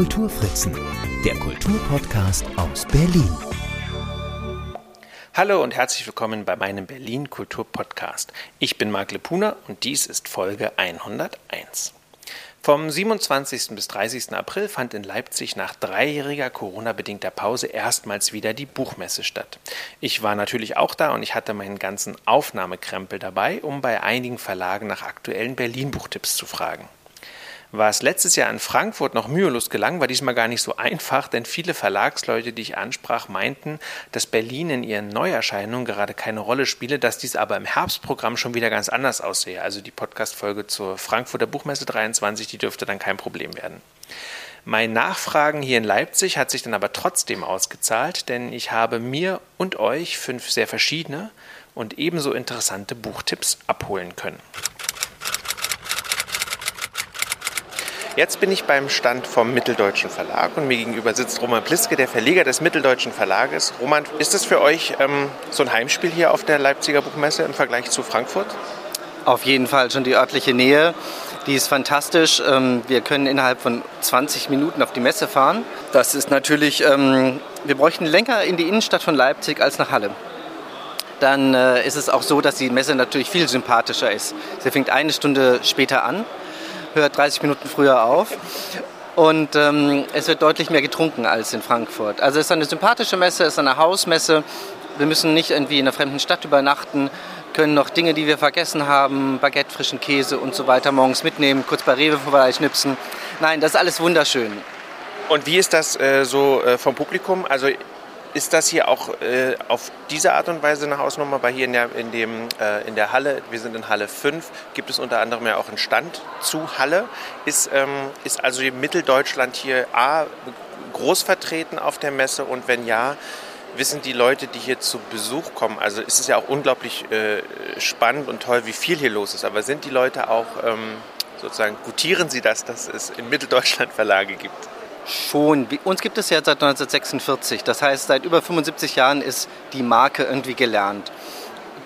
Kulturfritzen, der Kulturpodcast aus Berlin. Hallo und herzlich willkommen bei meinem Berlin Kulturpodcast. Ich bin Marc Lepuna und dies ist Folge 101. Vom 27. bis 30. April fand in Leipzig nach dreijähriger Corona-bedingter Pause erstmals wieder die Buchmesse statt. Ich war natürlich auch da und ich hatte meinen ganzen Aufnahmekrempel dabei, um bei einigen Verlagen nach aktuellen Berlin-Buchtipps zu fragen. Was letztes Jahr in Frankfurt noch mühelos gelang, war diesmal gar nicht so einfach, denn viele Verlagsleute, die ich ansprach, meinten, dass Berlin in ihren Neuerscheinungen gerade keine Rolle spiele, dass dies aber im Herbstprogramm schon wieder ganz anders aussehe. Also die Podcast-Folge zur Frankfurter Buchmesse 23, die dürfte dann kein Problem werden. Mein Nachfragen hier in Leipzig hat sich dann aber trotzdem ausgezahlt, denn ich habe mir und euch fünf sehr verschiedene und ebenso interessante Buchtipps abholen können. Jetzt bin ich beim Stand vom Mitteldeutschen Verlag und mir gegenüber sitzt Roman Pliske, der Verleger des Mitteldeutschen Verlages. Roman, ist es für euch ähm, so ein Heimspiel hier auf der Leipziger Buchmesse im Vergleich zu Frankfurt? Auf jeden Fall schon die örtliche Nähe. Die ist fantastisch. Ähm, wir können innerhalb von 20 Minuten auf die Messe fahren. Das ist natürlich, ähm, wir bräuchten länger in die Innenstadt von Leipzig als nach Halle dann äh, ist es auch so, dass die Messe natürlich viel sympathischer ist. Sie fängt eine Stunde später an hört 30 Minuten früher auf. Und ähm, es wird deutlich mehr getrunken als in Frankfurt. Also es ist eine sympathische Messe, es ist eine Hausmesse. Wir müssen nicht irgendwie in einer fremden Stadt übernachten, können noch Dinge, die wir vergessen haben, Baguette, frischen Käse und so weiter morgens mitnehmen, kurz bei Rewe vorbeischnipsen. Nein, das ist alles wunderschön. Und wie ist das äh, so äh, vom Publikum? Also ist das hier auch äh, auf diese Art und Weise eine Hausnummer? Weil hier in der, in, dem, äh, in der Halle, wir sind in Halle 5, gibt es unter anderem ja auch einen Stand zu Halle. Ist, ähm, ist also Mitteldeutschland hier A, groß vertreten auf der Messe und wenn ja, wissen die Leute, die hier zu Besuch kommen, also ist es ja auch unglaublich äh, spannend und toll, wie viel hier los ist, aber sind die Leute auch ähm, sozusagen, gutieren sie das, dass es in Mitteldeutschland Verlage gibt? Schon. Uns gibt es ja seit 1946. Das heißt, seit über 75 Jahren ist die Marke irgendwie gelernt.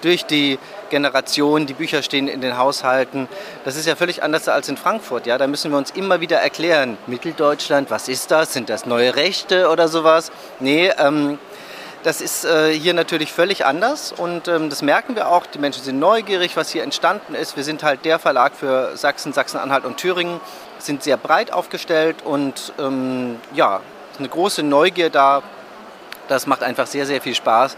Durch die Generation, die Bücher stehen in den Haushalten. Das ist ja völlig anders als in Frankfurt. Ja? Da müssen wir uns immer wieder erklären, Mitteldeutschland, was ist das? Sind das neue Rechte oder sowas? Nee, ähm, das ist äh, hier natürlich völlig anders und ähm, das merken wir auch. Die Menschen sind neugierig, was hier entstanden ist. Wir sind halt der Verlag für Sachsen, Sachsen-Anhalt und Thüringen sind sehr breit aufgestellt und ähm, ja, eine große Neugier da. Das macht einfach sehr, sehr viel Spaß,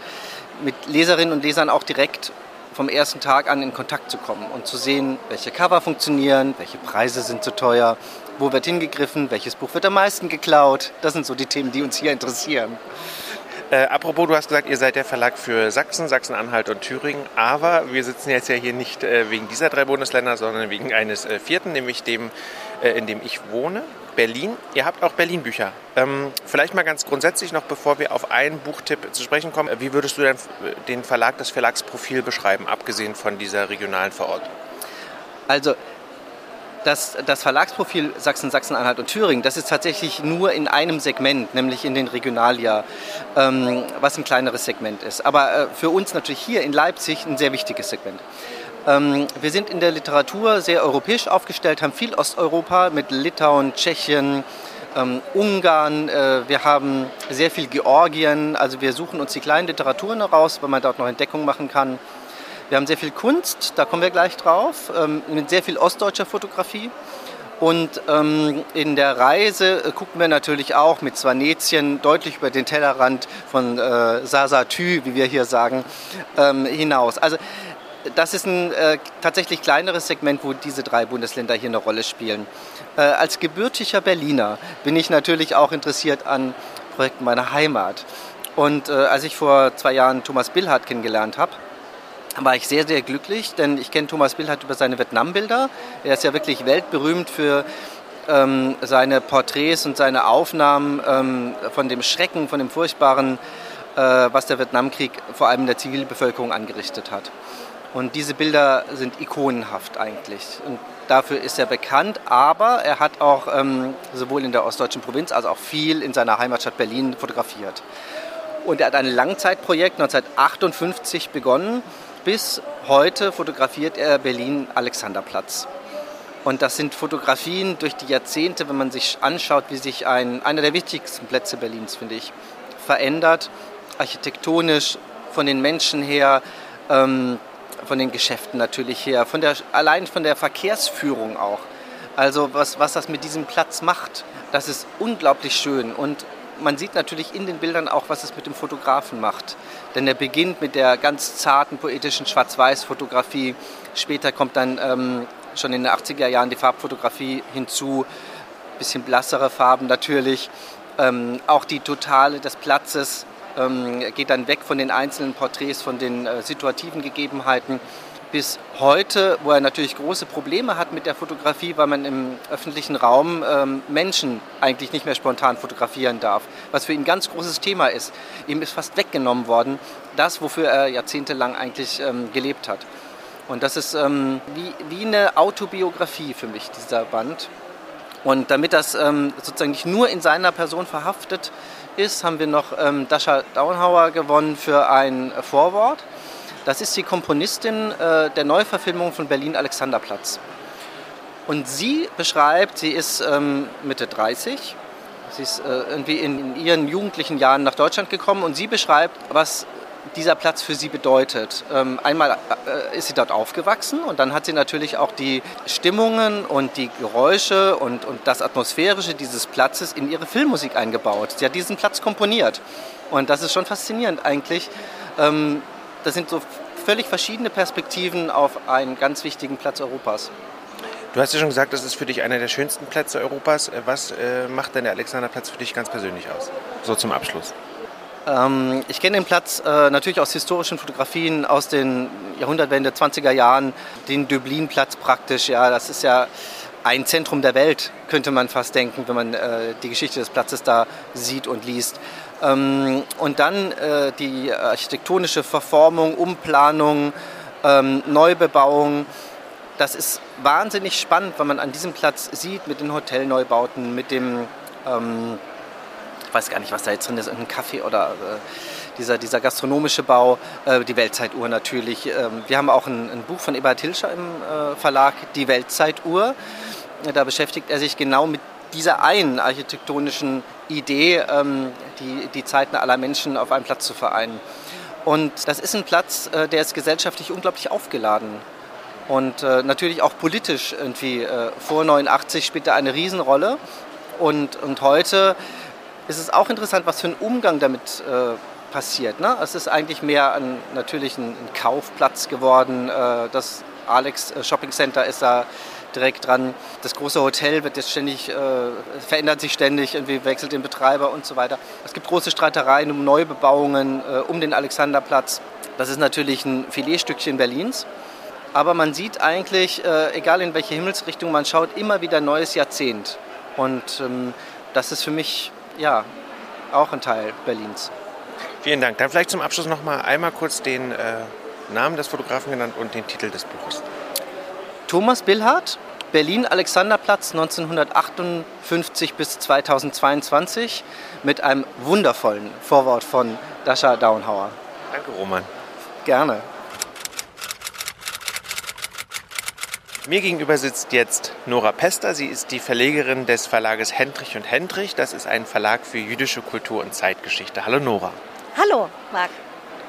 mit Leserinnen und Lesern auch direkt vom ersten Tag an in Kontakt zu kommen und zu sehen, welche Cover funktionieren, welche Preise sind zu teuer, wo wird hingegriffen, welches Buch wird am meisten geklaut. Das sind so die Themen, die uns hier interessieren. Äh, apropos, du hast gesagt, ihr seid der Verlag für Sachsen, Sachsen-Anhalt und Thüringen, aber wir sitzen jetzt ja hier nicht äh, wegen dieser drei Bundesländer, sondern wegen eines äh, vierten, nämlich dem, äh, in dem ich wohne, Berlin. Ihr habt auch Berlin-Bücher. Ähm, vielleicht mal ganz grundsätzlich noch, bevor wir auf einen Buchtipp zu sprechen kommen, wie würdest du denn den Verlag, das Verlagsprofil beschreiben, abgesehen von dieser regionalen Verortung? Also das, das Verlagsprofil Sachsen, Sachsen-Anhalt und Thüringen, das ist tatsächlich nur in einem Segment, nämlich in den Regionaljahr, ähm, was ein kleineres Segment ist. Aber äh, für uns natürlich hier in Leipzig ein sehr wichtiges Segment. Ähm, wir sind in der Literatur sehr europäisch aufgestellt, haben viel Osteuropa mit Litauen, Tschechien, ähm, Ungarn, äh, wir haben sehr viel Georgien, also wir suchen uns die kleinen Literaturen heraus, weil man dort noch Entdeckung machen kann. Wir haben sehr viel Kunst, da kommen wir gleich drauf, ähm, mit sehr viel ostdeutscher Fotografie. Und ähm, in der Reise äh, gucken wir natürlich auch mit Swanetien deutlich über den Tellerrand von äh, Sasatü, wie wir hier sagen, ähm, hinaus. Also das ist ein äh, tatsächlich kleineres Segment, wo diese drei Bundesländer hier eine Rolle spielen. Äh, als gebürtiger Berliner bin ich natürlich auch interessiert an Projekten meiner Heimat. Und äh, als ich vor zwei Jahren Thomas Billhardt kennengelernt habe, war ich sehr, sehr glücklich, denn ich kenne Thomas Billhardt über seine Vietnam-Bilder. Er ist ja wirklich weltberühmt für ähm, seine Porträts und seine Aufnahmen ähm, von dem Schrecken, von dem Furchtbaren, äh, was der Vietnamkrieg vor allem der Zivilbevölkerung angerichtet hat. Und diese Bilder sind ikonenhaft eigentlich. Und dafür ist er bekannt, aber er hat auch ähm, sowohl in der ostdeutschen Provinz als auch viel in seiner Heimatstadt Berlin fotografiert. Und er hat ein Langzeitprojekt 1958 begonnen bis heute fotografiert er Berlin-Alexanderplatz. Und das sind Fotografien durch die Jahrzehnte, wenn man sich anschaut, wie sich ein, einer der wichtigsten Plätze Berlins, finde ich, verändert, architektonisch, von den Menschen her, ähm, von den Geschäften natürlich her, von der, allein von der Verkehrsführung auch. Also was, was das mit diesem Platz macht, das ist unglaublich schön. Und man sieht natürlich in den Bildern auch, was es mit dem Fotografen macht. Denn er beginnt mit der ganz zarten, poetischen Schwarz-Weiß-Fotografie. Später kommt dann ähm, schon in den 80er Jahren die Farbfotografie hinzu. Bisschen blassere Farben natürlich. Ähm, auch die Totale des Platzes ähm, geht dann weg von den einzelnen Porträts, von den äh, situativen Gegebenheiten bis heute, wo er natürlich große Probleme hat mit der Fotografie, weil man im öffentlichen Raum ähm, Menschen eigentlich nicht mehr spontan fotografieren darf, was für ihn ein ganz großes Thema ist. Ihm ist fast weggenommen worden, das, wofür er jahrzehntelang eigentlich ähm, gelebt hat. Und das ist ähm, wie, wie eine Autobiografie für mich, dieser Band. Und damit das ähm, sozusagen nicht nur in seiner Person verhaftet ist, haben wir noch ähm, Dasha Daunhauer gewonnen für ein Vorwort. Das ist die Komponistin äh, der Neuverfilmung von Berlin Alexanderplatz. Und sie beschreibt, sie ist ähm, Mitte 30, sie ist äh, irgendwie in, in, ihren jugendlichen Jahren nach Deutschland gekommen und sie beschreibt, was dieser Platz für sie bedeutet. Ähm, einmal äh, ist sie dort aufgewachsen und dann hat sie natürlich auch die Stimmungen und die Geräusche und, und das Atmosphärische dieses Platzes in ihre Filmmusik eingebaut. Sie hat diesen Platz komponiert. Und das ist schon faszinierend eigentlich, ähm, das sind so völlig verschiedene Perspektiven auf einen ganz wichtigen Platz Europas. Du hast ja schon gesagt, das ist für dich einer der schönsten Plätze Europas. Was äh, macht denn der Alexanderplatz für dich ganz persönlich aus? So zum Abschluss. Ähm, ich kenne den Platz äh, natürlich aus historischen Fotografien aus den Jahrhundertwende, 20er Jahren. Den Döblin-Platz praktisch, ja, das ist ja ein Zentrum der Welt, könnte man fast denken, wenn man äh, die Geschichte des Platzes da sieht und liest. Ähm, und dann äh, die architektonische Verformung, Umplanung, ähm, Neubebauung. Das ist wahnsinnig spannend, wenn man an diesem Platz sieht mit den Hotelneubauten, mit dem, ähm, ich weiß gar nicht, was da jetzt drin ist, ein Kaffee oder äh, dieser, dieser gastronomische Bau, äh, die Weltzeituhr natürlich. Wir haben auch ein, ein, Buch von Eberhard Hilscher im Verlag, Die Weltzeituhr. Da beschäftigt er sich genau mit dieser einen architektonischen Idee, die, die Zeiten aller Menschen auf einem Platz zu vereinen. Und das ist ein Platz, äh, der ist gesellschaftlich unglaublich aufgeladen. Und äh, natürlich auch politisch irgendwie. Äh, vor 89 spielt er eine Riesenrolle. Und, und heute ist es auch interessant, was für ein Umgang damit passiert. Ne? Es ist eigentlich mehr ein, natürlich ein, Kaufplatz geworden. Das Alex Shopping Center ist da direkt dran. Das große Hotel wird jetzt ständig, äh, verändert sich ständig, irgendwie wechselt den Betreiber und so weiter. Es gibt große Streitereien um Neubebauungen äh, um den Alexanderplatz. Das ist natürlich ein Filetstückchen Berlins. Aber man sieht eigentlich, äh, egal in welche Himmelsrichtung man schaut, immer wieder ein neues Jahrzehnt. Und ähm, das ist für mich ja auch ein Teil Berlins. Vielen Dank. Dann vielleicht zum Abschluss noch mal einmal kurz den äh, Namen des Fotografen genannt und den Titel des Buches. Thomas Billhardt, Berlin Alexanderplatz 1958 bis 2022 mit einem wundervollen Vorwort von Dasha Daunhauer. Danke, Roman. Gerne. Mir gegenüber sitzt jetzt Nora Pester. Sie ist die Verlegerin des Verlages Hendrich und Hendrich. Das ist ein Verlag für jüdische Kultur und Zeitgeschichte. Hallo Nora. Hallo, Marc.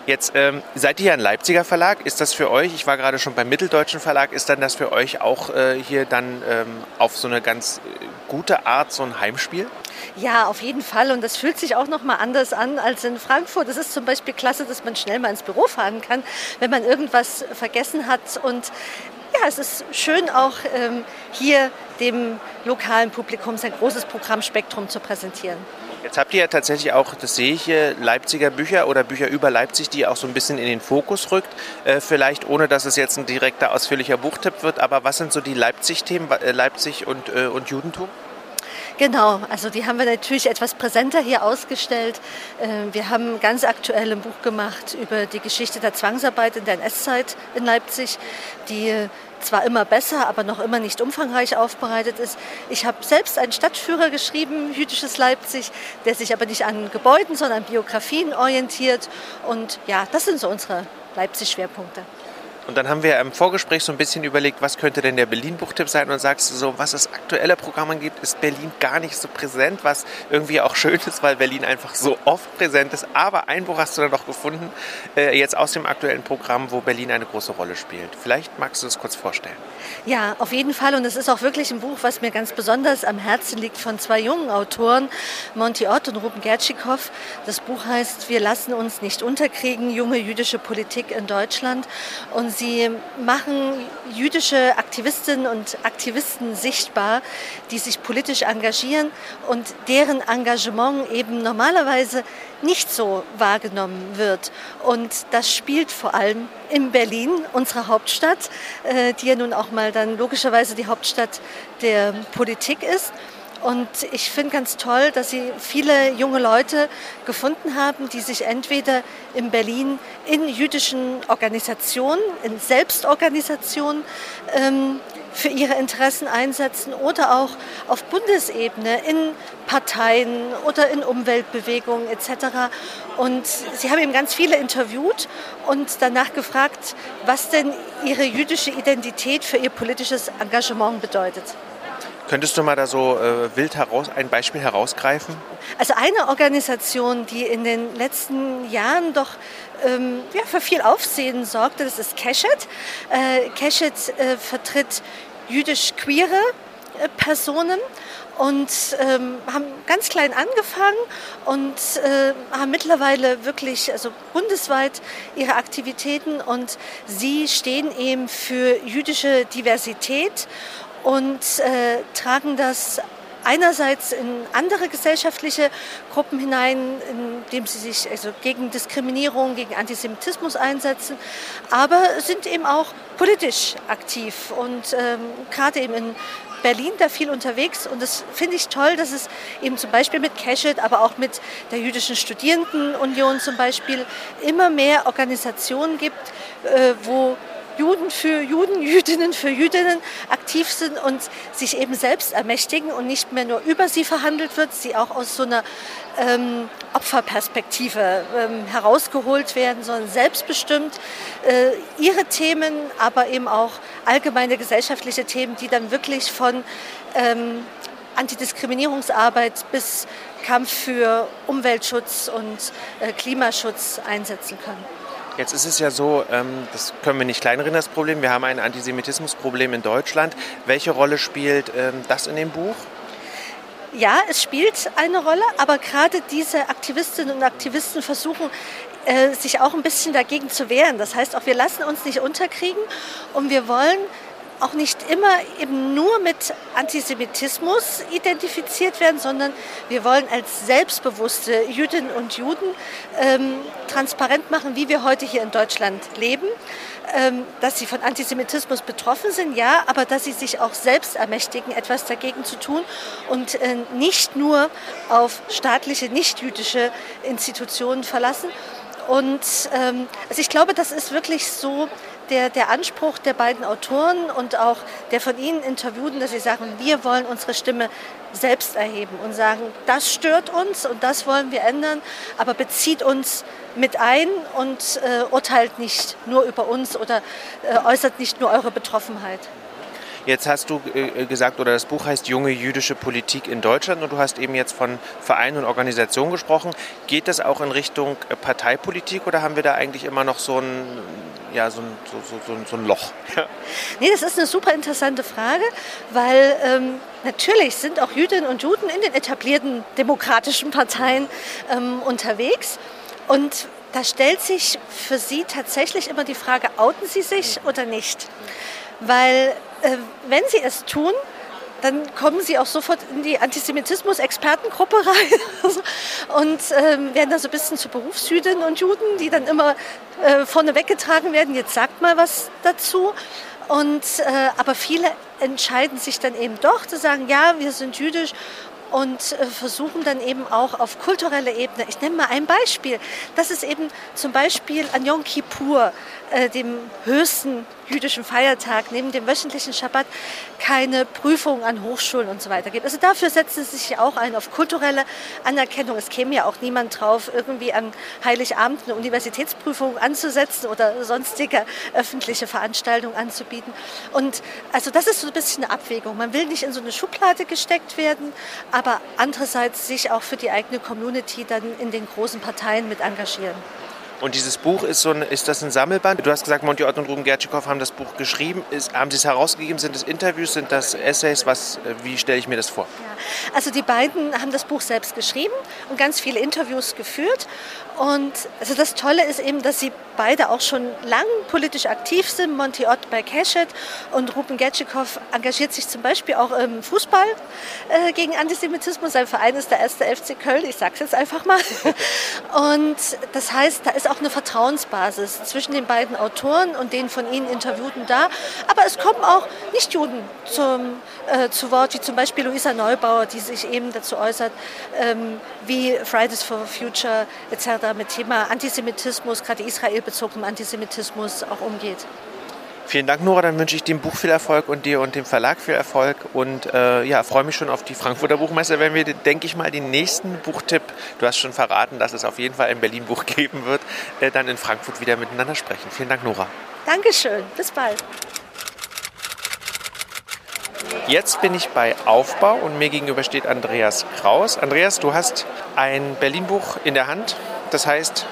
Jetzt ähm, seid ihr ja ein Leipziger Verlag. Ist das für euch, ich war gerade schon beim Mitteldeutschen Verlag, ist dann das für euch auch äh, hier dann ähm, auf so eine ganz äh, gute Art so ein Heimspiel? Ja, auf jeden Fall. Und das fühlt sich auch noch mal anders an als in Frankfurt. Es ist zum Beispiel klasse, dass man schnell mal ins Büro fahren kann, wenn man irgendwas vergessen hat. Und ja, es ist schön auch ähm, hier dem lokalen Publikum sein großes Programmspektrum zu präsentieren. Jetzt habt ihr ja tatsächlich auch, das sehe ich hier, Leipziger Bücher oder Bücher über Leipzig, die auch so ein bisschen in den Fokus rückt. Äh, vielleicht ohne, dass es jetzt ein direkter, ausführlicher Buchtipp wird, aber was sind so die Leipzig-Themen, äh, Leipzig und, äh, und Judentum? Genau, also die haben wir natürlich etwas präsenter hier ausgestellt. Äh, wir haben ganz aktuell ein Buch gemacht über die Geschichte der Zwangsarbeit in der NS-Zeit in Leipzig, die zwar immer besser, aber noch immer nicht umfangreich aufbereitet ist. Ich habe selbst einen Stadtführer geschrieben, Jüdisches Leipzig, der sich aber nicht an Gebäuden, sondern an Biografien orientiert. Und ja, das sind so unsere Leipzig-Schwerpunkte. Und dann haben wir im Vorgespräch so ein bisschen überlegt, was könnte denn der Berlin-Buchtipp sein? Und sagst du so, was das aktuelle Programm angeht, ist Berlin gar nicht so präsent, was irgendwie auch schön ist, weil Berlin einfach so oft präsent ist. Aber ein Buch hast du dann noch gefunden, äh, jetzt aus dem aktuellen Programm, wo Berlin eine große Rolle spielt. Vielleicht magst du das kurz vorstellen. Ja, auf jeden Fall. Und es ist auch wirklich ein Buch, was mir ganz besonders am Herzen liegt von zwei jungen Autoren, Monty Ott und Ruben Gertschikow. Das Buch heißt Wir lassen uns nicht unterkriegen, junge jüdische Politik in Deutschland. Und Sie machen jüdische Aktivistinnen und Aktivisten sichtbar, die sich politisch engagieren und deren Engagement eben normalerweise nicht so wahrgenommen wird. Und das spielt vor allem in Berlin, unserer Hauptstadt, äh, die ja nun auch mal dann logischerweise die Hauptstadt der Politik ist. Und ich finde ganz toll, dass Sie viele junge Leute gefunden haben, die sich entweder in Berlin in jüdischen Organisationen, in Selbstorganisationen ähm, für ihre Interessen einsetzen oder auch auf Bundesebene in Parteien oder in Umweltbewegungen etc. Und sie haben eben ganz viele interviewt und danach gefragt, was denn ihre jüdische Identität für ihr politisches Engagement bedeutet. Könntest du mal da so äh, wild heraus, ein Beispiel herausgreifen? Also eine Organisation, die in den letzten Jahren doch ähm, ja, für viel Aufsehen sorgte, das ist Keshet. Äh, Keshet äh, vertritt jüdisch-queere äh, Personen und ähm, haben ganz klein angefangen und äh, haben mittlerweile wirklich also bundesweit ihre Aktivitäten und sie stehen eben für jüdische Diversität und äh, tragen das einerseits in andere gesellschaftliche Gruppen hinein, indem sie sich also gegen Diskriminierung, gegen Antisemitismus einsetzen, aber sind eben auch politisch aktiv und ähm, gerade eben in Berlin da viel unterwegs. Und das finde ich toll, dass es eben zum Beispiel mit Keshet, aber auch mit der Jüdischen Studierendenunion zum Beispiel immer mehr Organisationen gibt, äh, wo Juden für Juden, Jüdinnen für Jüdinnen aktiv sind und sich eben selbst ermächtigen und nicht mehr nur über sie verhandelt wird, sie auch aus so einer ähm, Opferperspektive ähm, herausgeholt werden, sondern selbstbestimmt äh, ihre Themen, aber eben auch allgemeine gesellschaftliche Themen, die dann wirklich von ähm, Antidiskriminierungsarbeit bis Kampf für Umweltschutz und äh, Klimaschutz einsetzen können. Jetzt ist es ja so, ähm, das können wir nicht kleinreden, das Problem. Wir haben ein Antisemitismusproblem in Deutschland. Welche Rolle spielt ähm, das in dem Buch? Ja, es spielt eine Rolle, aber gerade diese Aktivistinnen und Aktivisten versuchen, äh, sich auch ein bisschen dagegen zu wehren. Das heißt auch, wir lassen uns nicht unterkriegen und wir wollen auch nicht immer eben nur mit Antisemitismus identifiziert werden, sondern wir wollen als selbstbewusste Jüdinnen und Juden ähm, transparent machen, wie wir heute hier in Deutschland leben, ähm, dass sie von Antisemitismus betroffen sind, ja, aber dass sie sich auch selbst ermächtigen, etwas dagegen zu tun und äh, nicht nur auf staatliche, nicht-jüdische Institutionen verlassen. Und ähm, also ich glaube, das ist wirklich so der, der Anspruch der beiden Autoren und auch der von Ihnen Interviewten, dass sie sagen, wir wollen unsere Stimme selbst erheben und sagen, das stört uns und das wollen wir ändern, aber bezieht uns mit ein und äh, urteilt nicht nur über uns oder äh, äußert nicht nur eure Betroffenheit. Jetzt hast du äh, gesagt, oder das Buch heißt Junge jüdische Politik in Deutschland und du hast eben jetzt von Vereinen und Organisationen gesprochen. Geht das auch in Richtung äh, Parteipolitik oder haben wir da eigentlich immer noch so ein, ja, so ein, so, so, so ein Loch? Nee, das ist eine super interessante Frage, weil ähm, natürlich sind auch Jüdinnen und Juden in den etablierten demokratischen Parteien ähm, unterwegs. Und da stellt sich für Sie tatsächlich immer die Frage, outen Sie sich oder nicht? Weil äh, wenn sie es tun, dann kommen sie auch sofort in die Antisemitismus-Expertengruppe rein und ähm, werden dann so ein bisschen zu Berufsjüdinnen und Juden, die dann immer äh, vorne weggetragen werden. Jetzt sagt mal was dazu. Und, äh, aber viele entscheiden sich dann eben doch zu sagen, ja, wir sind jüdisch und äh, versuchen dann eben auch auf kultureller Ebene, ich nenne mal ein Beispiel, das ist eben zum Beispiel an Yom Kippur, äh, dem höchsten jüdischen Feiertag, neben dem wöchentlichen Schabbat, keine Prüfung an Hochschulen und so weiter gibt. Also dafür setzen sie sich auch ein auf kulturelle Anerkennung. Es käme ja auch niemand drauf, irgendwie an Heiligabend eine Universitätsprüfung anzusetzen oder sonstige öffentliche Veranstaltungen anzubieten. Und also das ist so ein bisschen eine Abwägung. Man will nicht in so eine Schublade gesteckt werden, aber andererseits sich auch für die eigene Community dann in den großen Parteien mit engagieren. Und dieses Buch ist so ein, ist das ein Sammelband? Du hast gesagt, Monty Ott und Ruben Gertschikow haben das Buch geschrieben. Ist, haben sie es herausgegeben? Sind es Interviews? Sind das Essays? Was, äh, wie stelle ich mir das vor? Also die beiden haben das Buch selbst geschrieben und ganz viele Interviews geführt. Und also das Tolle ist eben, dass sie beide auch schon lang politisch aktiv sind. Monty Ott bei Keshet und Ruben Getschikow engagiert sich zum Beispiel auch im Fußball äh, gegen Antisemitismus. Sein Verein ist der erste FC Köln, ich sage es jetzt einfach mal. Und das heißt, da ist auch eine Vertrauensbasis zwischen den beiden Autoren und den von ihnen Interviewten da. Aber es kommen auch Nichtjuden zum, äh, zu Wort, wie zum Beispiel Luisa Neubauer, die sich eben dazu äußert, ähm, wie Fridays for Future etc mit Thema Antisemitismus, gerade israelbezogenem Antisemitismus auch umgeht. Vielen Dank, Nora. Dann wünsche ich dem Buch viel Erfolg und dir und dem Verlag viel Erfolg. Und äh, ja, freue mich schon auf die Frankfurter Buchmesse, wenn wir, denke ich mal, den nächsten Buchtipp, du hast schon verraten, dass es auf jeden Fall ein Berlin-Buch geben wird, äh, dann in Frankfurt wieder miteinander sprechen. Vielen Dank, Nora. Dankeschön. Bis bald. Jetzt bin ich bei Aufbau und mir gegenüber steht Andreas Kraus. Andreas, du hast ein Berlin-Buch in der Hand das heißt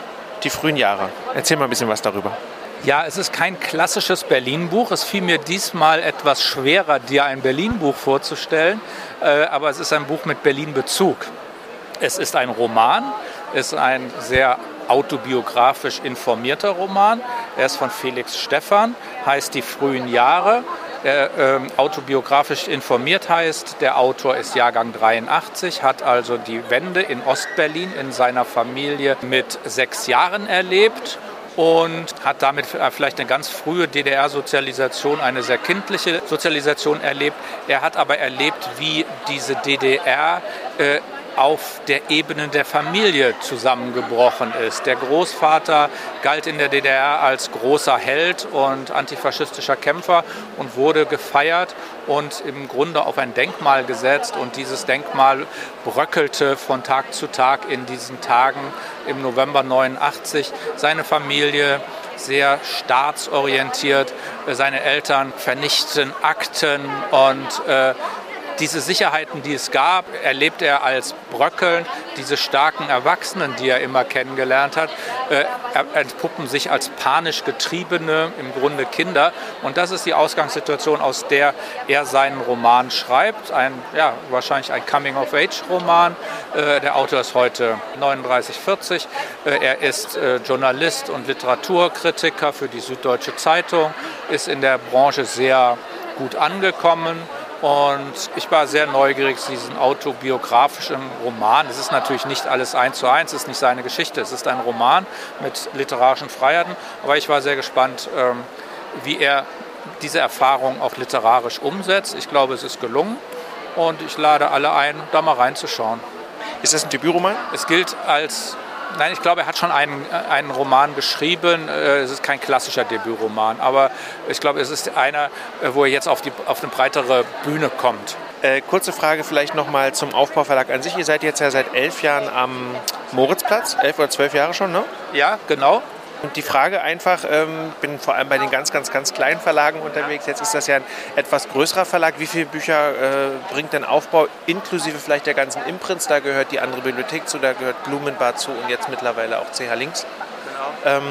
die frühen Jahre. Erzähl mal ein bisschen was darüber. Ja, es ist kein klassisches Berlin-Buch. Es fiel mir diesmal etwas schwerer, dir ein Berlin-Buch vorzustellen, äh, aber es ist ein Buch mit Berlin-Bezug. Es ist ein Roman, ist ein sehr autobiografisch informierter Roman. Er ist von Felix Stephan, heißt Die frühen Jahre der ähm, autobiografisch informiert heißt. Der Autor ist Jahrgang 83, hat also die Wende in Ostberlin in seiner Familie mit sechs Jahren erlebt und hat damit vielleicht eine ganz frühe DDR-Sozialisation, eine sehr kindliche Sozialisation erlebt. Er hat aber erlebt, wie diese DDR äh, auf der Ebene der Familie zusammengebrochen ist. Der Großvater galt in der DDR als großer Held und antifaschistischer Kämpfer und wurde gefeiert und im Grunde auf ein Denkmal gesetzt. Und dieses Denkmal bröckelte von Tag zu Tag in diesen Tagen im November 89. Seine Familie sehr staatsorientiert. Seine Eltern vernichten Akten und äh, diese Sicherheiten, die es gab, erlebt er als bröckelnd. Diese starken Erwachsenen, die er immer kennengelernt hat, äh, entpuppen sich als panisch getriebene, im Grunde Kinder. Und das ist die Ausgangssituation, aus der er seinen Roman schreibt. Ein, ja, wahrscheinlich ein Coming-of-Age-Roman. Äh, der Autor ist heute 39, 40. Äh, er ist Journalist und Literaturkritiker für die Süddeutsche Zeitung, ist in der Branche sehr gut angekommen und ich war sehr neugierig, diesen autobiografischen Roman. Es ist natürlich nicht alles eins zu eins, es ist nicht seine Geschichte, es ist ein Roman mit literarischen Freiheiten. Aber ich war sehr gespannt, ähm, wie er diese Erfahrung auch literarisch umsetzt. Ich glaube, es ist gelungen und ich lade alle ein, da mal reinzuschauen. Ist das ein Debütroman? Es gilt als Nein, ich glaube, er hat schon einen, äh, einen Roman geschrieben. Äh, es ist kein klassischer Debütroman, aber ich glaube, es ist einer, äh, wo er jetzt auf, die, auf eine breitere Bühne kommt. Äh, kurze Frage vielleicht nochmal zum Aufbauverlag an sich. Ihr seid jetzt ja seit elf Jahren am Moritzplatz, elf oder zwölf Jahre schon, ne? Ja, genau. Und die Frage einfach, ähm, bin vor allem bei den ganz, ganz, ganz kleinen Verlagen unterwegs. Jetzt ist das ja ein etwas größerer Verlag. Wie viele Bücher äh, bringt denn Aufbau, inklusive vielleicht der ganzen Imprints? Da gehört die andere Bibliothek zu, da gehört Blumenbad zu und jetzt mittlerweile auch CH Links. Genau. Ähm,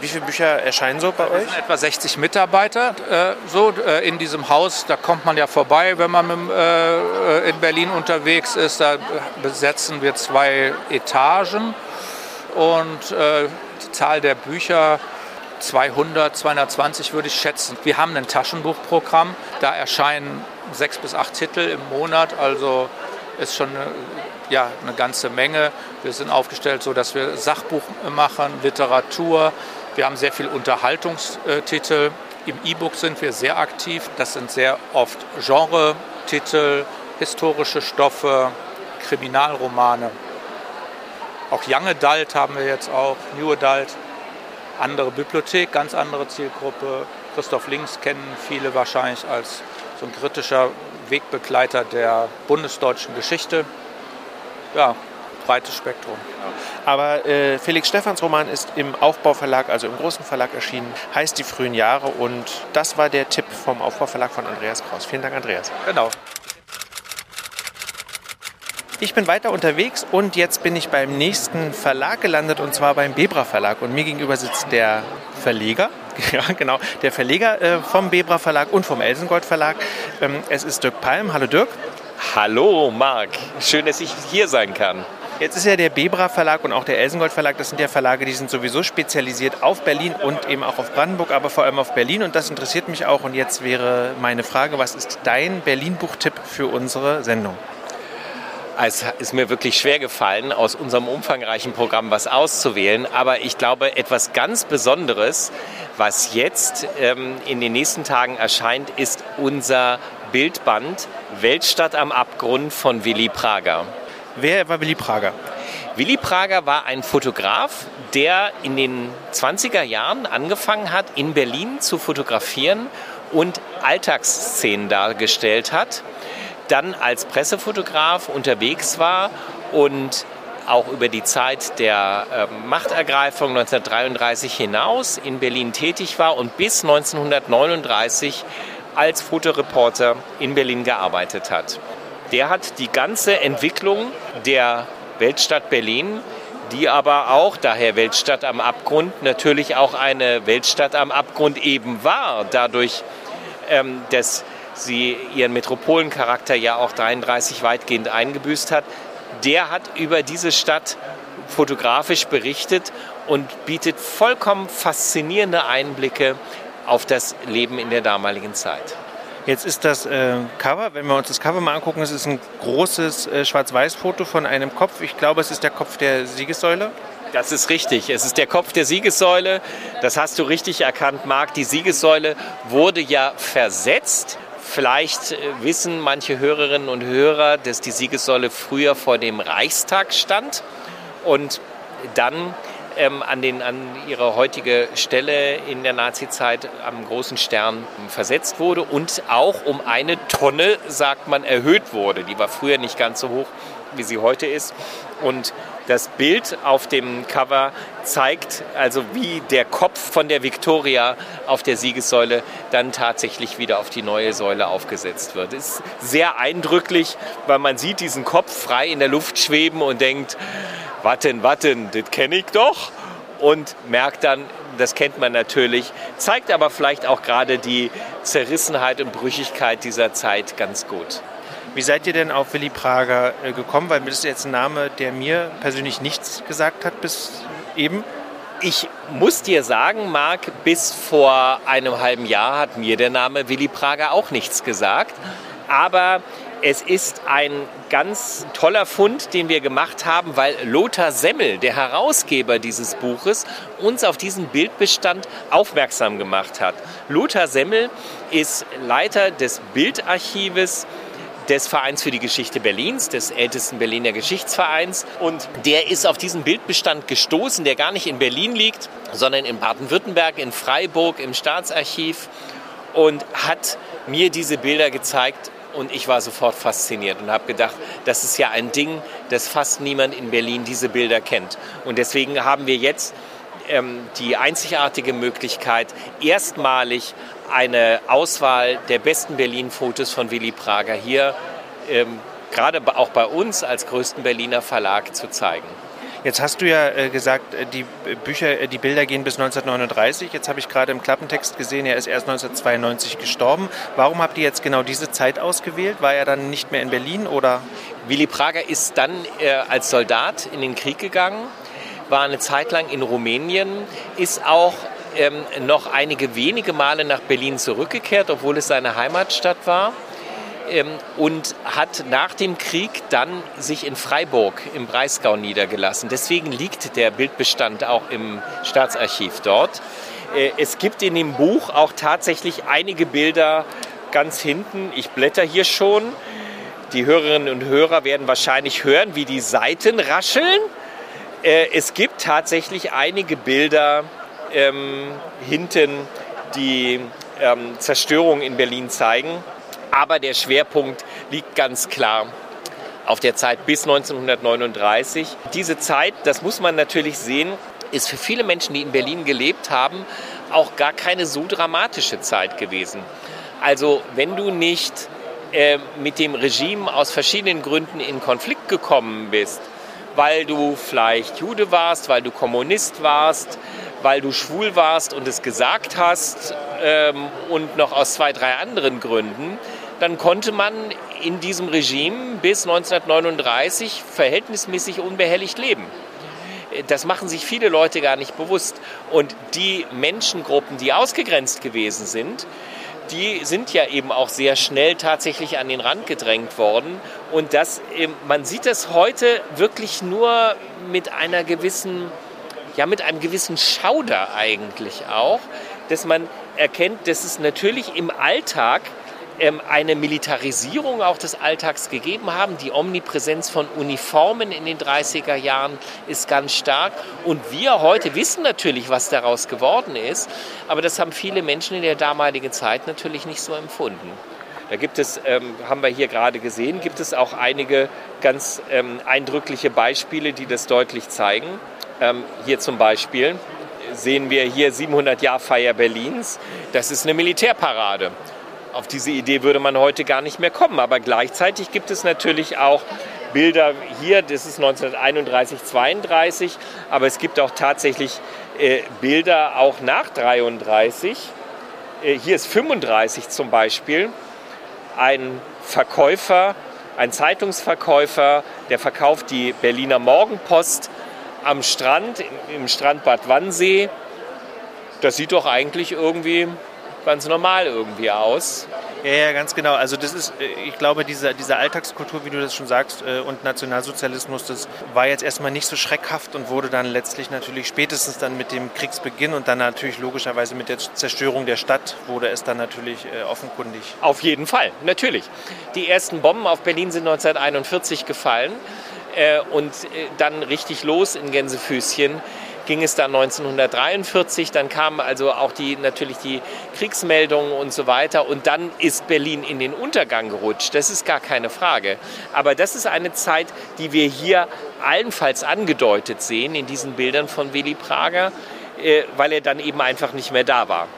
wie viele Bücher erscheinen so bei Wir euch? etwa 60 Mitarbeiter äh, so äh, in diesem Haus. Da kommt man ja vorbei, wenn man mit, äh, in Berlin unterwegs ist. Da besetzen wir zwei Etagen und äh, die Zahl der Bücher 200, 220 würde ich schätzen. Wir haben ein Taschenbuchprogramm, da erscheinen sechs bis acht Titel im Monat, also ist schon eine, ja, eine ganze Menge. Wir sind aufgestellt so, dass wir Sachbuch machen, Literatur, wir haben sehr viel Unterhaltungstitel. Im E-Book sind wir sehr aktiv. Das sind sehr oft Genre-Titel, historische Stoffe, Kriminalromane. Auch Young Adult haben wir jetzt auch, New Adult. andere Bibliothek, ganz andere Zielgruppe. Christoph Links kennen viele wahrscheinlich als so ein kritischer Wegbegleiter der bundesdeutschen Geschichte. Ja, breites Spektrum. Aber äh, Felix Stephans Roman ist im Aufbauverlag, also im großen Verlag erschienen, heißt Die frühen Jahre und das war der Tipp vom Aufbauverlag von Andreas Kraus. Vielen Dank, Andreas. Genau. Ich bin weiter unterwegs und jetzt bin ich beim nächsten Verlag gelandet und zwar beim Bebra Verlag. Und mir gegenüber sitzt der Verleger, ja genau, der Verleger äh, vom Bebra Verlag und vom Elsengold Verlag. Ähm, es ist Dirk Palm. Hallo Dirk. Hallo Marc, schön, dass ich hier sein kann. Jetzt ist ja der Bebra Verlag und auch der Elsengold Verlag, das sind ja Verlage, die sind sowieso spezialisiert auf Berlin und eben auch auf Brandenburg, aber vor allem auf Berlin und das interessiert mich auch. Und jetzt wäre meine Frage, was ist dein Berlin-Buchtipp für unsere Sendung? Es ist mir wirklich schwer gefallen, aus unserem umfangreichen Programm was auszuwählen. Aber ich glaube, etwas ganz Besonderes, was jetzt ähm, in den nächsten Tagen erscheint, ist unser Bildband Weltstadt am Abgrund von Willy Prager. Wer war Willy Prager? Willy Prager war ein Fotograf, der in den 20er Jahren angefangen hat, in Berlin zu fotografieren und Alltagsszenen dargestellt hat dann als Pressefotograf unterwegs war und auch über die Zeit der äh, Machtergreifung 1933 hinaus in Berlin tätig war und bis 1939 als Fotoreporter in Berlin gearbeitet hat. Der hat die ganze Entwicklung der Weltstadt Berlin, die aber auch, daher Weltstadt am Abgrund, natürlich auch eine Weltstadt am Abgrund eben war, dadurch, ähm, dass sie ihren Metropolencharakter ja auch 33 weitgehend eingebüßt hat, der hat über diese Stadt fotografisch berichtet und bietet vollkommen faszinierende Einblicke auf das Leben in der damaligen Zeit. Jetzt ist das äh, Cover, wenn wir uns das Cover mal angucken, es ist ein großes äh, Schwarz-Weiß-Foto von einem Kopf. Ich glaube, es ist der Kopf der Siegessäule. Das ist richtig. Es ist der Kopf der Siegessäule. Das hast du richtig erkannt, Marc. Die Siegessäule wurde ja versetzt Vielleicht äh, wissen manche Hörerinnen und Hörer, dass die Siegessäule früher vor dem Reichstag stand und dann ähm, an, den, an ihre heutige Stelle in der Nazizeit am großen Stern versetzt wurde und auch um eine Tonne, sagt man, erhöht wurde. Die war früher nicht ganz so hoch, wie sie heute ist. Und das Bild auf dem Cover zeigt also, wie der Kopf von der Victoria auf der Siegessäule dann tatsächlich wieder auf die neue Säule aufgesetzt wird. Ist sehr eindrücklich, weil man sieht diesen Kopf frei in der Luft schweben und denkt, warten, warten, das kenne ich doch. Und merkt dann, das kennt man natürlich, zeigt aber vielleicht auch gerade die Zerrissenheit und Brüchigkeit dieser Zeit ganz gut. Wie seid ihr denn auf Willy Prager äh, gekommen? Weil das ist jetzt ein Name, der mir persönlich nichts gesagt hat bis eben. Ich muss dir sagen, Marc, bis vor einem halben Jahr hat mir der Name Willy Prager auch nichts gesagt. Aber es ist ein ganz toller Fund, den wir gemacht haben, weil Lothar Semmel, der Herausgeber dieses Buches, uns auf diesen Bildbestand aufmerksam gemacht hat. Lothar Semmel ist Leiter des Bildarchives des Vereins für die Geschichte Berlins, des ältesten Berliner Geschichtsvereins. Und der ist auf diesen Bildbestand gestoßen, der gar nicht in Berlin liegt, sondern in Baden-Württemberg, in Freiburg, im Staatsarchiv und hat mir diese Bilder gezeigt und ich war sofort fasziniert und habe gedacht, das ist ja ein Ding, das fast niemand in Berlin diese Bilder kennt. Und deswegen haben wir jetzt ähm, die einzigartige Möglichkeit, erstmalig eine Auswahl der besten Berlin-Fotos von Willy Prager hier, ähm, gerade auch bei uns als größten Berliner Verlag, zu zeigen. Jetzt hast du ja äh, gesagt, äh, die Bücher, äh, die Bilder gehen bis 1939. Jetzt habe ich gerade im Klappentext gesehen, er ist erst 1992 gestorben. Warum habt ihr jetzt genau diese Zeit ausgewählt? War er dann nicht mehr in Berlin oder? Willy Prager ist dann als Soldat in den Krieg gegangen, war eine Zeit lang in Rumänien, ist auch ähm, noch einige wenige Male nach Berlin zurückgekehrt, obwohl es seine Heimatstadt war. Ähm, und hat nach dem Krieg dann sich in Freiburg im Breisgau niedergelassen. Deswegen liegt der Bildbestand auch im Staatsarchiv dort. Äh, es gibt in dem Buch auch tatsächlich einige Bilder ganz hinten. Ich blätter hier schon. Die Hörerinnen und Hörer werden wahrscheinlich hören, wie die Seiten rascheln. Äh, es gibt tatsächlich einige Bilder ähm, hinten die ähm, Zerstörung in Berlin zeigen. Aber der Schwerpunkt liegt ganz klar auf der Zeit bis 1939. Diese Zeit, das muss man natürlich sehen, ist für viele Menschen, die in Berlin gelebt haben, auch gar keine so dramatische Zeit gewesen. Also wenn du nicht äh, mit dem Regime aus verschiedenen Gründen in Konflikt gekommen bist, weil du vielleicht Jude warst, weil du Kommunist warst, weil du schwul warst und es gesagt hast ähm, und noch aus zwei, drei anderen Gründen, dann konnte man in diesem Regime bis 1939 verhältnismäßig unbehelligt leben. Das machen sich viele Leute gar nicht bewusst. Und die Menschengruppen, die ausgegrenzt gewesen sind, die sind ja eben auch sehr schnell tatsächlich an den Rand gedrängt worden. Und das, ähm, man sieht das heute wirklich nur mit einer gewissen, ja, mit einem gewissen Schauder eigentlich auch, dass man erkennt, dass es natürlich im Alltag eine Militarisierung auch des Alltags gegeben haben. Die Omnipräsenz von Uniformen in den 30er Jahren ist ganz stark. Und wir heute wissen natürlich, was daraus geworden ist. Aber das haben viele Menschen in der damaligen Zeit natürlich nicht so empfunden. Da gibt es, ähm, haben wir hier gerade gesehen, gibt es auch einige ganz ähm, eindrückliche Beispiele, die das deutlich zeigen. Ähm, hier zum Beispiel sehen wir hier 700 Jahr Feier Berlins. Das ist eine Militärparade. Auf diese Idee würde man heute gar nicht mehr kommen. Aber gleichzeitig gibt es natürlich auch Bilder hier, das ist 1931, 32, aber es gibt auch tatsächlich äh, Bilder auch nach 33. Äh, hier ist 35 zum Beispiel. Ein Verkäufer, ein Zeitungsverkäufer, der verkauft die Berliner Morgenpost am Strand, im Strandbad Wannsee. Das sieht doch eigentlich irgendwie ganz normal irgendwie aus. Ja, ja, ganz genau. Also das ist, äh, ich glaube, diese, diese Alltagskultur, wie du das schon sagst, äh, und Nationalsozialismus, das war jetzt erstmal nicht so schreckhaft und wurde dann letztlich natürlich spätestens dann mit dem Kriegsbeginn und dann natürlich logischerweise mit der Zerstörung der Stadt wurde es dann natürlich äh, offenkundig. Auf jeden Fall, natürlich. Die ersten Bomben auf Berlin sind 1941 gefallen und dann richtig los in Gänsefüßchen ging es dann 1943, dann kamen also auch die, natürlich die Kriegsmeldungen und so weiter und dann ist Berlin in den Untergang gerutscht, das ist gar keine Frage. Aber das ist eine Zeit, die wir hier allenfalls angedeutet sehen in diesen Bildern von Willy Prager, äh, weil er dann eben einfach nicht mehr da war.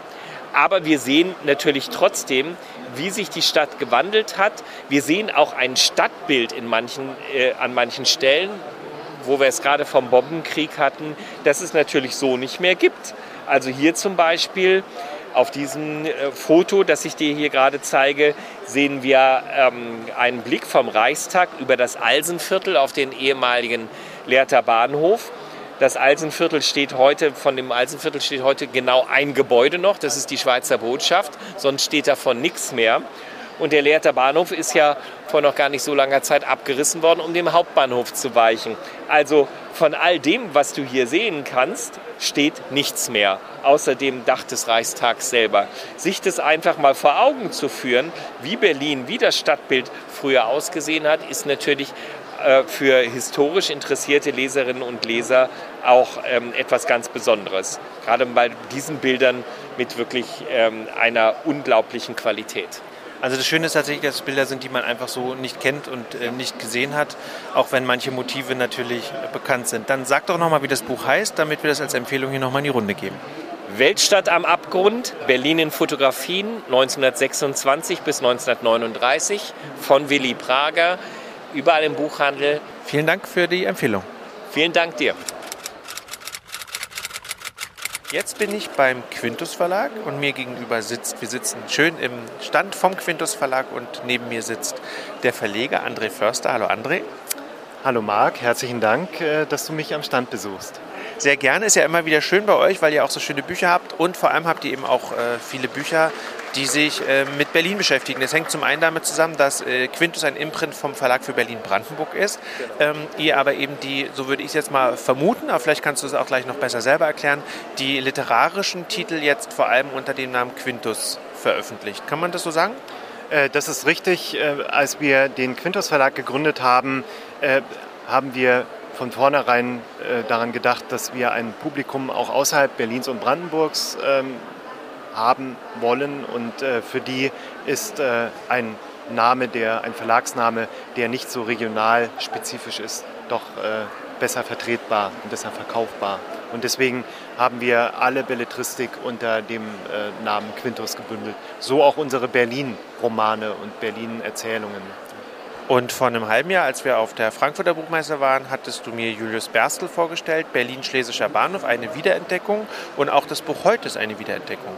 Aber wir sehen natürlich trotzdem, wie sich die Stadt gewandelt hat. Wir sehen auch ein Stadtbild in manchen, äh, an manchen Stellen, wo wir es gerade vom Bombenkrieg hatten, dass es natürlich so nicht mehr gibt. Also hier zum Beispiel auf diesem äh, Foto, das ich dir hier gerade zeige, sehen wir ähm, einen Blick vom Reichstag über das Alsenviertel auf den ehemaligen Lehrter Bahnhof. Das Alsenviertel steht heute, von dem Alsenviertel steht heute genau ein Gebäude noch, das ist die Schweizer Botschaft, sonst steht davon nichts mehr. Und der Lehrter Bahnhof ist ja vor noch gar nicht so langer Zeit abgerissen worden, um dem Hauptbahnhof zu weichen. Also von all dem, was du hier sehen kannst, steht nichts mehr, außer dem Dach des Reichstags selber. Sich das einfach mal vor Augen zu führen, wie Berlin, wie das Stadtbild früher ausgesehen hat, ist natürlich äh, für historisch interessierte Leserinnen und Leser auch ähm, etwas ganz Besonderes. Gerade bei diesen Bildern mit wirklich ähm, einer unglaublichen Qualität. Also das Schöne ist tatsächlich, dass es Bilder sind, die man einfach so nicht kennt und äh, nicht gesehen hat, auch wenn manche Motive natürlich bekannt sind. Dann sag doch nochmal, wie das Buch heißt, damit wir das als Empfehlung hier nochmal in die Runde geben. Weltstadt am Abgrund, Berlin in Fotografien 1926 bis 1939 von Willy Prager, überall im Buchhandel. Vielen Dank für die Empfehlung. Vielen Dank dir. Jetzt bin ich beim Quintus Verlag und mir gegenüber sitzt, wir sitzen schön im Stand vom Quintus Verlag und neben mir sitzt der Verleger André Förster. Hallo André. Hallo Marc, herzlichen Dank, äh, dass du mich am Stand besuchst. Sehr gerne, ist ja immer wieder schön bei euch, weil ihr auch so schöne Bücher habt und vor allem habt ihr eben auch äh, viele Bücher, die sich äh, mit Berlin beschäftigen. Das hängt zum einen damit zusammen, dass äh, Quintus ein Imprint vom Verlag für Berlin-Brandenburg ist. Ähm, ihr aber eben die, so würde ich es jetzt mal vermuten, aber vielleicht kannst du es auch gleich noch besser selber erklären, die literarischen Titel jetzt vor allem unter dem Namen Quintus veröffentlicht. Kann man das so sagen? Äh, das ist richtig. Äh, als wir den Quintus Verlag gegründet haben, äh, haben wir von vornherein äh, daran gedacht, dass wir ein Publikum auch außerhalb Berlins und Brandenburgs ähm, haben wollen. Und äh, für die ist äh, ein Name, der, ein Verlagsname, der nicht so regional spezifisch ist, doch äh, besser vertretbar und besser verkaufbar. Und deswegen haben wir alle Belletristik unter dem äh, Namen Quintus gebündelt. So auch unsere Berlin-Romane und Berlin-Erzählungen. Und vor einem halben Jahr, als wir auf der Frankfurter Buchmesse waren, hattest du mir Julius Berstel vorgestellt, Berlin-Schlesischer Bahnhof, eine Wiederentdeckung und auch das Buch heute ist eine Wiederentdeckung.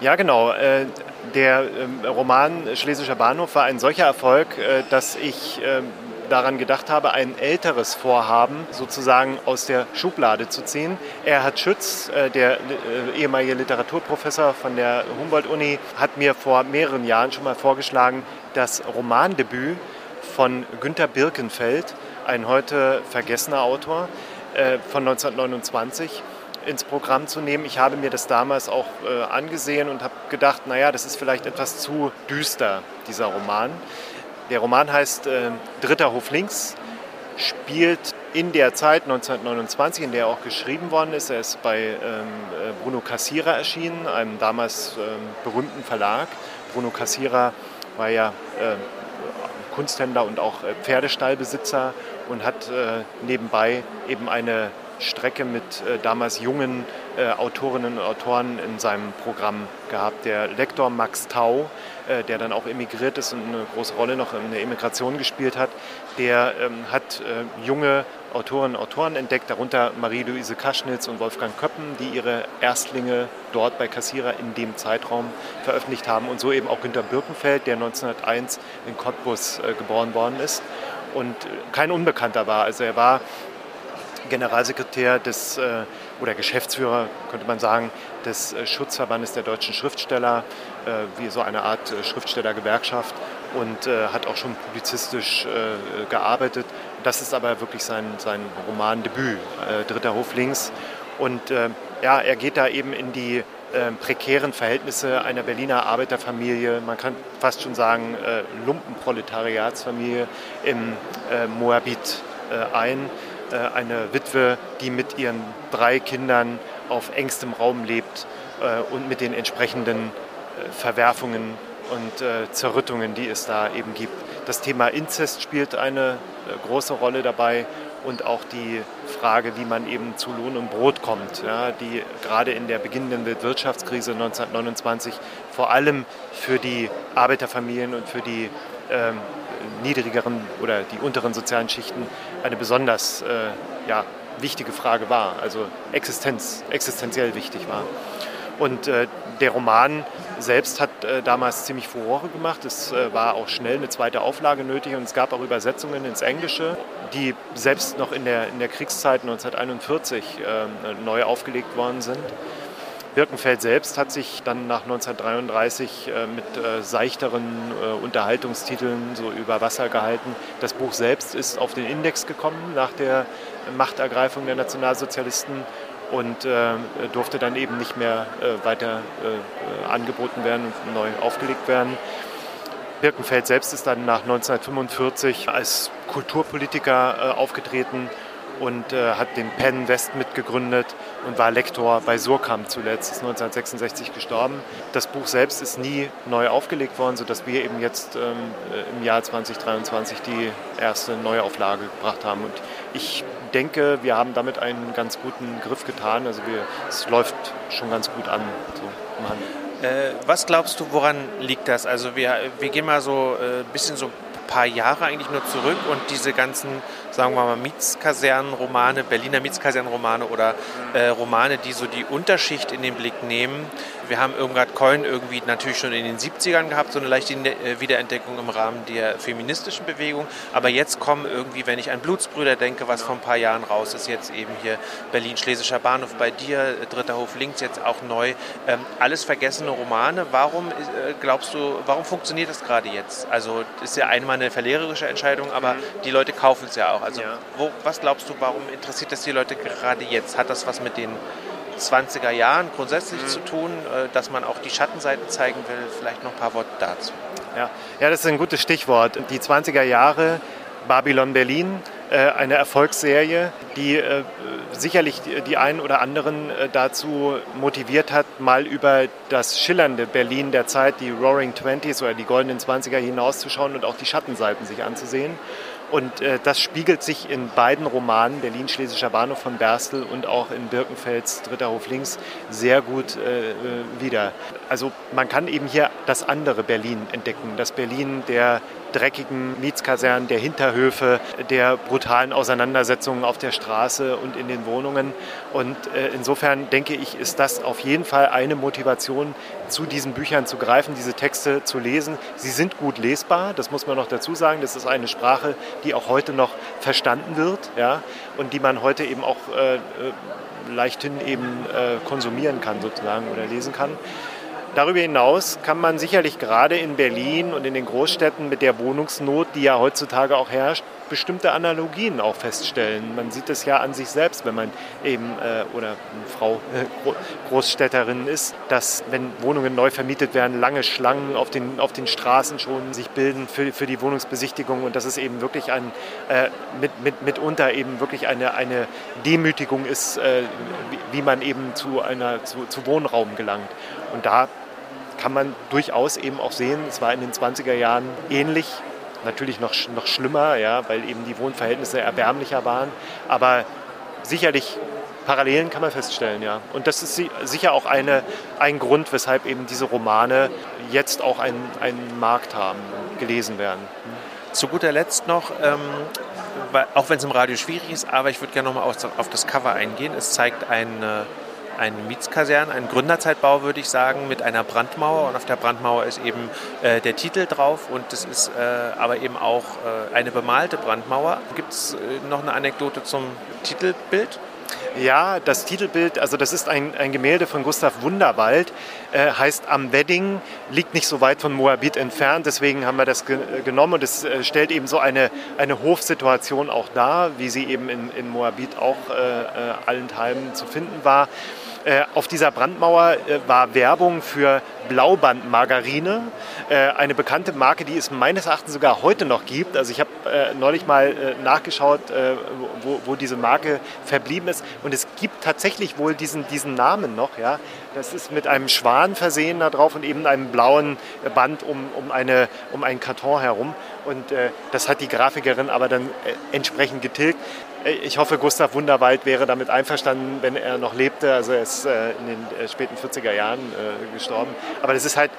Ja, genau. Äh, der ähm, Roman Schlesischer Bahnhof war ein solcher Erfolg, äh, dass ich ähm, daran gedacht habe, ein älteres Vorhaben sozusagen aus der Schublade zu ziehen. Erhard Schütz, äh, der ehemalige Literaturprofessor von der Humboldt-Uni, hat mir vor mehreren Jahren schon mal vorgeschlagen, das Romandebüt von Günter Birkenfeld, ein heute vergessener Autor von 1929, ins Programm zu nehmen. Ich habe mir das damals auch äh, angesehen und habe gedacht, naja, das ist vielleicht etwas zu düster, dieser Roman. Der Roman heißt äh, Dritter Hof links, spielt in der Zeit 1929, in der er auch geschrieben worden ist. Er ist bei ähm, äh, Bruno Cassira erschienen, einem damals ähm, berühmten Verlag. Bruno Cassira war ja äh, Kunsthändler und auch äh, Pferdestallbesitzer und hat äh, nebenbei eben eine Strecke mit äh, damals jungen äh, Autorinnen und Autoren in seinem Programm gehabt. Der Lektor Max Tau, äh, der dann auch emigriert ist und eine große Rolle noch in der Emigration gespielt hat, der ähm, hat äh, junge Autorinnen und Autoren entdeckt, darunter Marie-Louise Kaschnitz und Wolfgang Köppen, die ihre Erstlinge dort bei Kassierer in dem Zeitraum veröffentlicht haben. Und so eben auch Günter Birkenfeld, der 1901 in Cottbus äh, geboren worden ist und äh, kein Unbekannter war. Also er war Generalsekretär des, äh, oder Geschäftsführer, könnte man sagen, des äh, Schutzverbandes der deutschen Schriftsteller, äh, wie so eine Art Schriftstellergewerkschaft und hat auch schon publizistisch gearbeitet. Das ist aber wirklich sein, sein Romandebüt, Dritter Hof links. Und ja, er geht da eben in die prekären Verhältnisse einer Berliner Arbeiterfamilie, man kann fast schon sagen Lumpenproletariatsfamilie im Moabit ein. Äh, eine Witwe, die mit ihren drei Kindern auf engstem Raum lebt äh, und mit den entsprechenden äh, Verwerfungen und Zerrüttungen, die es da eben gibt. Das Thema Inzest spielt eine große Rolle dabei und auch die Frage, wie man eben zu Lohn und Brot kommt, ja, die gerade in der beginnenden Wirtschaftskrise 1929 vor allem für die Arbeiterfamilien und für die ähm, niedrigeren oder die unteren sozialen Schichten eine besonders äh, ja, wichtige Frage war, also Existenz, existenziell wichtig war. Und äh, der Roman selbst hat äh, damals ziemlich Furore gemacht. Es äh, war auch schnell eine zweite Auflage nötig und es gab auch Übersetzungen ins Englische, die selbst noch in der, in der Kriegszeit 1941 äh, neu aufgelegt worden sind. Birkenfeld selbst hat sich dann nach 1933 äh, mit äh, seichteren äh, Unterhaltungstiteln so über Wasser gehalten. Das Buch selbst ist auf den Index gekommen nach der Machtergreifung der Nationalsozialisten und durfte dann eben nicht mehr weiter angeboten werden und neu aufgelegt werden. Birkenfeld selbst ist dann nach 1945 als Kulturpolitiker aufgetreten und äh, hat den Penn West mitgegründet und war Lektor bei Surkamp zuletzt, ist 1966 gestorben. Das Buch selbst ist nie neu aufgelegt worden, sodass wir eben jetzt ähm, äh, im Jahr 2023 die erste Neuauflage gebracht haben. Und ich denke, wir haben damit einen ganz guten Griff getan. Also wir, es läuft schon ganz gut an, so im Handel. Äh, was glaubst du, woran liegt das? Also wir, wir gehen mal so ein äh, bisschen so paar Jahre eigentlich nur zurück und diese ganzen, sagen wir mal, Mietskasernenromane, Berliner Mietskasernenromane oder äh, Romane, die so die Unterschicht in den Blick nehmen, wir haben Irmgard Coin irgendwie natürlich schon in den 70ern gehabt, so eine leichte äh, Wiederentdeckung im Rahmen der feministischen Bewegung. Aber jetzt kommen irgendwie, wenn ich an Blutsbrüder denke, was vor ein paar Jahren raus ist, jetzt eben hier Berlin-Schlesischer Bahnhof bei dir, Dritter Hof links jetzt auch neu. Ähm, alles vergessene Romane. Warum äh, glaubst du, warum funktioniert das gerade jetzt? Also ist ja einmal eine verliererische Entscheidung, aber mhm. die Leute kaufen es ja auch. Also ja. Wo, was glaubst du, warum interessiert das die Leute gerade jetzt? Hat das was mit den 20er Jahren grundsätzlich mhm. zu tun, äh, dass man auch die Schattenseiten zeigen will. Vielleicht noch ein paar Worte dazu. Ja, ja das ist ein gutes Stichwort. Die 20er Jahre, Babylon Berlin, äh, eine Erfolgsserie, die äh, sicherlich die einen oder anderen dazu motiviert hat, mal über das schillernde Berlin der Zeit, die Roaring Twenties oder die goldenen Zwanziger hinauszuschauen und auch die Schattenseiten sich anzusehen. Und äh, das spiegelt sich in beiden Romanen, Berlin Schlesischer Bahnhof von Berstel und auch in Birkenfelds Dritter Hof links, sehr gut äh, wieder. Also man kann eben hier das andere Berlin entdecken, das Berlin der dreckigen Mietskasernen, der Hinterhöfe, der brutalen Auseinandersetzungen auf der Straße und in den Wohnungen. Und äh, insofern denke ich, ist das auf jeden Fall eine Motivation, zu diesen Büchern zu greifen, diese Texte zu lesen. Sie sind gut lesbar, das muss man noch dazu sagen. Das ist eine Sprache, die auch heute noch verstanden wird ja, und die man heute eben auch äh, äh leichthin eben äh, konsumieren kann sozusagen oder lesen kann. Darüber hinaus kann man sicherlich gerade in Berlin und in den Großstädten mit der Wohnungsnot, die ja heutzutage auch herrscht, bestimmte Analogien auch feststellen. Man sieht es ja an sich selbst, wenn man eben äh, oder Frau äh, Großstädterin ist, dass wenn Wohnungen neu vermietet werden, lange Schlangen auf den, auf den Straßen schon sich bilden für, für die Wohnungsbesichtigung und dass es eben wirklich ein, äh, mit, mit, mitunter eben wirklich eine, eine Demütigung ist, äh, wie, wie man eben zu, einer, zu, zu Wohnraum gelangt. Und da kann man durchaus eben auch sehen, es war in den 20er Jahren ähnlich, natürlich noch, noch schlimmer, ja, weil eben die Wohnverhältnisse erbärmlicher waren, aber sicherlich Parallelen kann man feststellen, ja. Und das ist sicher auch eine, ein Grund, weshalb eben diese Romane jetzt auch einen, einen Markt haben, gelesen werden. Zu guter Letzt noch, ähm, auch wenn es im Radio schwierig ist, aber ich würde gerne nochmal auf, auf das Cover eingehen. Es zeigt ein eine Mietskaserne, ein Gründerzeitbau, würde ich sagen, mit einer Brandmauer. Und auf der Brandmauer ist eben äh, der Titel drauf und das ist äh, aber eben auch äh, eine bemalte Brandmauer. Gibt es äh, noch eine Anekdote zum Titelbild? Ja, das Titelbild, also das ist ein, ein Gemälde von Gustav Wunderwald, äh, heißt Am Wedding, liegt nicht so weit von Moabit entfernt, deswegen haben wir das ge genommen und es äh, stellt eben so eine, eine Hofsituation auch dar, wie sie eben in, in Moabit auch äh, äh allenthalben zu finden war. Äh, auf dieser Brandmauer äh, war Werbung für Blaubandmargarine, äh, eine bekannte Marke, die es meines Erachtens sogar heute noch gibt. Also ich habe neulich mal nachgeschaut, wo, wo, diese Marke verblieben ist. Und es gibt tatsächlich wohl diesen, diesen Namen noch. Ja. Das ist mit einem Schwan versehen da drauf und eben einem blauen Band um, um, eine, um einen Karton herum. Und das hat die Grafikerin aber dann entsprechend getilgt. Äh, ich hoffe, Gustav Wunderwald wäre damit einverstanden, wenn er noch lebte. Also er ist äh, in den äh, späten 40er Jahren gestorben. Aber das ist halt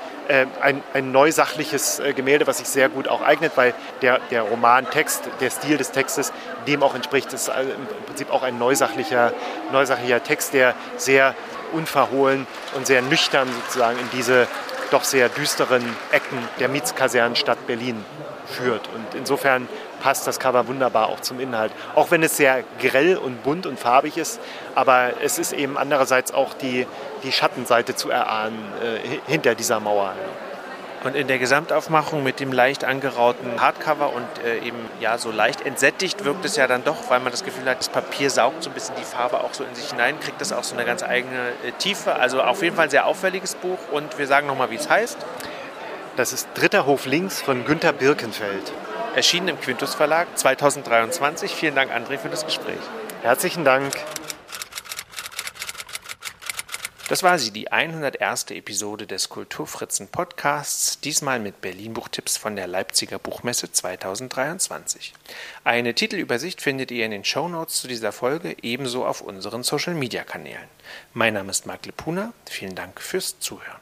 ein, ein neusachliches Gemälde, was sich sehr gut auch eignet, weil der, der Romantext, der Stil des Textes dem auch entspricht. Es ist im Prinzip auch ein neusachlicher, neusachlicher Text, der sehr unverhohlen und sehr nüchtern sozusagen in diese doch sehr düsteren Ecken der Mietskasernenstadt Berlin führt. Und insofern passt das Cover wunderbar auch zum Inhalt. Auch wenn es sehr grell und bunt und farbig ist, aber es ist eben andererseits auch die, die Schattenseite zu erahnen äh, hinter dieser Mauer. Und in der Gesamtaufmachung mit dem leicht angerauten Hardcover und äh, eben ja so leicht entsättigt wirkt es ja dann doch, weil man das Gefühl hat, das Papier saugt so ein bisschen die Farbe auch so in sich hinein, kriegt das auch so eine ganz eigene äh, Tiefe. Also auf jeden Fall ein sehr auffälliges Buch und wir sagen nochmal, wie es heißt. Das ist Dritter Hof links von Günter Birkenfeld. Erschienen im Quintus Verlag 2023. Vielen Dank, André, für das Gespräch. Herzlichen Dank. Das war sie, die 101. Episode des Kulturfritzen Podcasts, diesmal mit Berlin-Buchtipps von der Leipziger Buchmesse 2023. Eine Titelübersicht findet ihr in den Shownotes zu dieser Folge, ebenso auf unseren Social-Media-Kanälen. Mein Name ist Marc Lepuna, vielen Dank fürs Zuhören.